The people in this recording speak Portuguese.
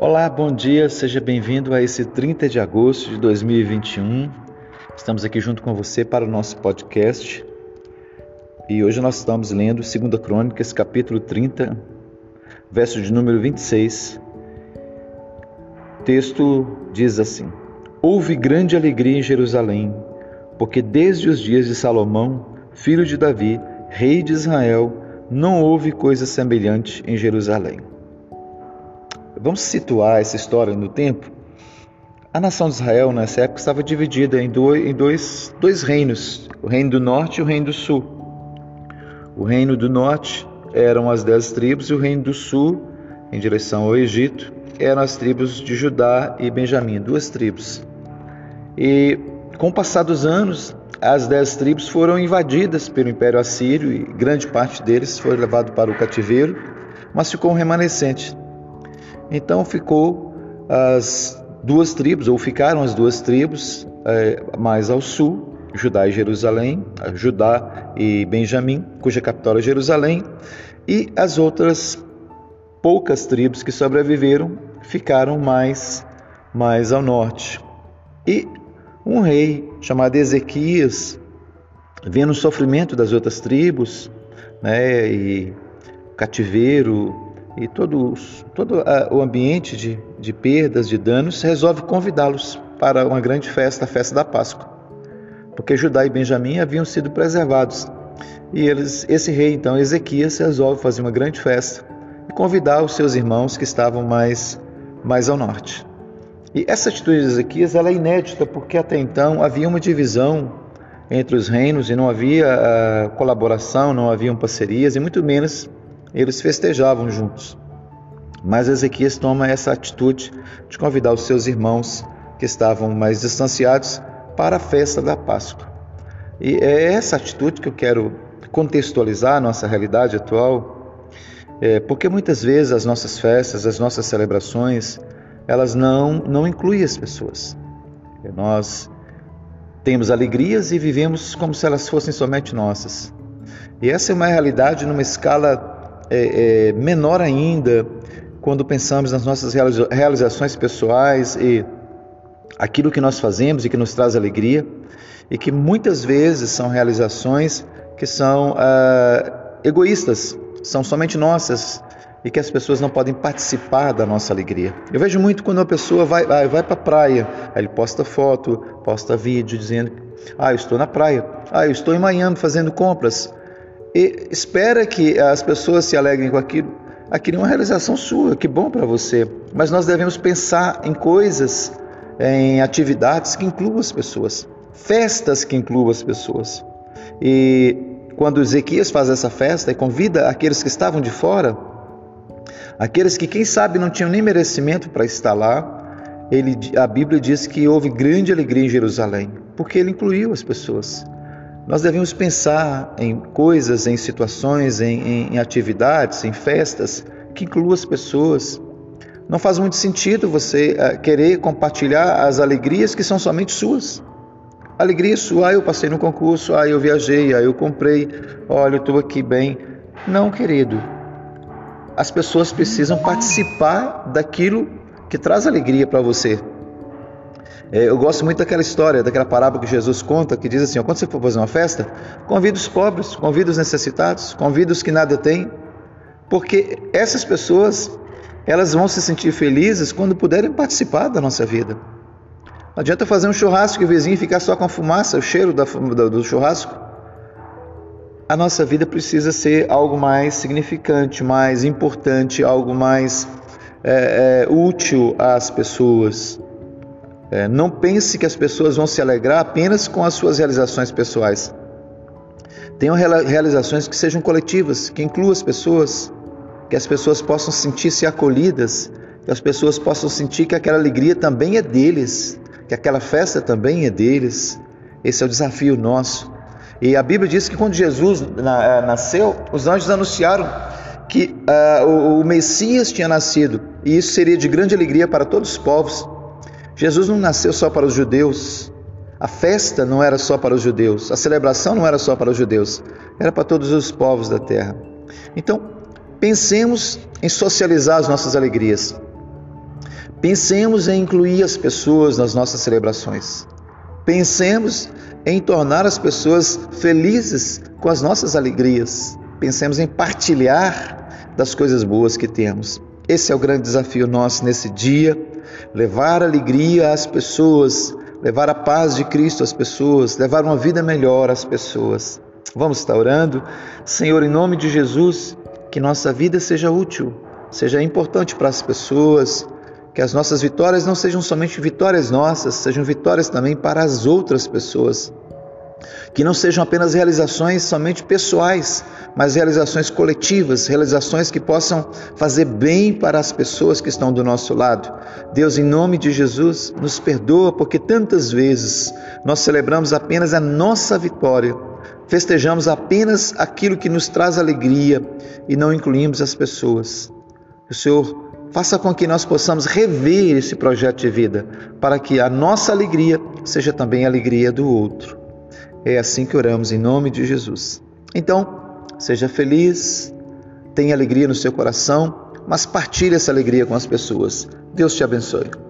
Olá, bom dia, seja bem-vindo a esse 30 de agosto de 2021. Estamos aqui junto com você para o nosso podcast e hoje nós estamos lendo 2 Crônicas, capítulo 30, verso de número 26. O texto diz assim: Houve grande alegria em Jerusalém, porque desde os dias de Salomão, filho de Davi, rei de Israel, não houve coisa semelhante em Jerusalém. Vamos situar essa história no tempo? A nação de Israel nessa época estava dividida em dois, em dois, dois reinos, o reino do norte e o reino do sul. O reino do norte eram as dez tribos e o reino do sul, em direção ao Egito, eram as tribos de Judá e Benjamim, duas tribos. E com o passar dos anos, as dez tribos foram invadidas pelo Império Assírio e grande parte deles foi levado para o cativeiro, mas ficou um remanescente. Então ficou as duas tribos, ou ficaram as duas tribos é, mais ao sul, Judá e Jerusalém, Judá e Benjamim, cuja capital é Jerusalém, e as outras poucas tribos que sobreviveram ficaram mais, mais ao norte. E um rei chamado Ezequias, vendo o sofrimento das outras tribos, né, e cativeiro, e todo, todo o ambiente de, de perdas, de danos, resolve convidá-los para uma grande festa, a festa da Páscoa. Porque Judá e Benjamim haviam sido preservados. E eles, esse rei, então, Ezequias, resolve fazer uma grande festa e convidar os seus irmãos que estavam mais, mais ao norte. E essa atitude de Ezequias ela é inédita, porque até então havia uma divisão entre os reinos e não havia uh, colaboração, não haviam parcerias e muito menos eles festejavam juntos. Mas Ezequias toma essa atitude de convidar os seus irmãos que estavam mais distanciados para a festa da Páscoa. E é essa atitude que eu quero contextualizar a nossa realidade atual, é, porque muitas vezes as nossas festas, as nossas celebrações, elas não, não incluem as pessoas. Nós temos alegrias e vivemos como se elas fossem somente nossas. E essa é uma realidade numa escala é, é, menor ainda quando pensamos nas nossas realizações pessoais e aquilo que nós fazemos e que nos traz alegria, e que muitas vezes são realizações que são ah, egoístas, são somente nossas e que as pessoas não podem participar da nossa alegria. Eu vejo muito quando uma pessoa vai, vai, vai para a praia, aí ele posta foto, posta vídeo dizendo: Ah, eu estou na praia, ah, eu estou em Miami fazendo compras, e espera que as pessoas se alegrem com aquilo. Aquilo é uma realização sua, que bom para você. Mas nós devemos pensar em coisas, em atividades que incluam as pessoas, festas que incluam as pessoas. E quando Ezequias faz essa festa e convida aqueles que estavam de fora, aqueles que quem sabe não tinham nem merecimento para estar lá, ele, a Bíblia diz que houve grande alegria em Jerusalém, porque ele incluiu as pessoas. Nós devemos pensar em coisas, em situações, em, em, em atividades, em festas que incluam as pessoas. Não faz muito sentido você uh, querer compartilhar as alegrias que são somente suas. Alegria sua, ah, eu passei no concurso, ah, eu viajei, ah, eu comprei, olha, eu estou aqui bem. Não, querido. As pessoas precisam participar daquilo que traz alegria para você. É, eu gosto muito daquela história, daquela parábola que Jesus conta, que diz assim: ó, quando você for fazer uma festa, convida os pobres, convida os necessitados, convida os que nada têm, porque essas pessoas elas vão se sentir felizes quando puderem participar da nossa vida. Não adianta fazer um churrasco e o vizinho ficar só com a fumaça, o cheiro da, do churrasco. A nossa vida precisa ser algo mais significante, mais importante, algo mais é, é, útil às pessoas. É, não pense que as pessoas vão se alegrar apenas com as suas realizações pessoais. Tenham realizações que sejam coletivas, que incluam as pessoas, que as pessoas possam sentir-se acolhidas, que as pessoas possam sentir que aquela alegria também é deles, que aquela festa também é deles. Esse é o desafio nosso. E a Bíblia diz que quando Jesus é, nasceu, os anjos anunciaram que uh, o, o Messias tinha nascido, e isso seria de grande alegria para todos os povos. Jesus não nasceu só para os judeus. A festa não era só para os judeus. A celebração não era só para os judeus. Era para todos os povos da terra. Então, pensemos em socializar as nossas alegrias. Pensemos em incluir as pessoas nas nossas celebrações. Pensemos em tornar as pessoas felizes com as nossas alegrias. Pensemos em partilhar das coisas boas que temos. Esse é o grande desafio nosso nesse dia: levar alegria às pessoas, levar a paz de Cristo às pessoas, levar uma vida melhor às pessoas. Vamos estar orando. Senhor, em nome de Jesus, que nossa vida seja útil, seja importante para as pessoas, que as nossas vitórias não sejam somente vitórias nossas, sejam vitórias também para as outras pessoas. Que não sejam apenas realizações somente pessoais, mas realizações coletivas, realizações que possam fazer bem para as pessoas que estão do nosso lado. Deus, em nome de Jesus, nos perdoa porque tantas vezes nós celebramos apenas a nossa vitória, festejamos apenas aquilo que nos traz alegria e não incluímos as pessoas. O Senhor Faça com que nós possamos rever esse projeto de vida, para que a nossa alegria seja também a alegria do outro. É assim que oramos em nome de Jesus. Então, seja feliz, tenha alegria no seu coração, mas partilhe essa alegria com as pessoas. Deus te abençoe.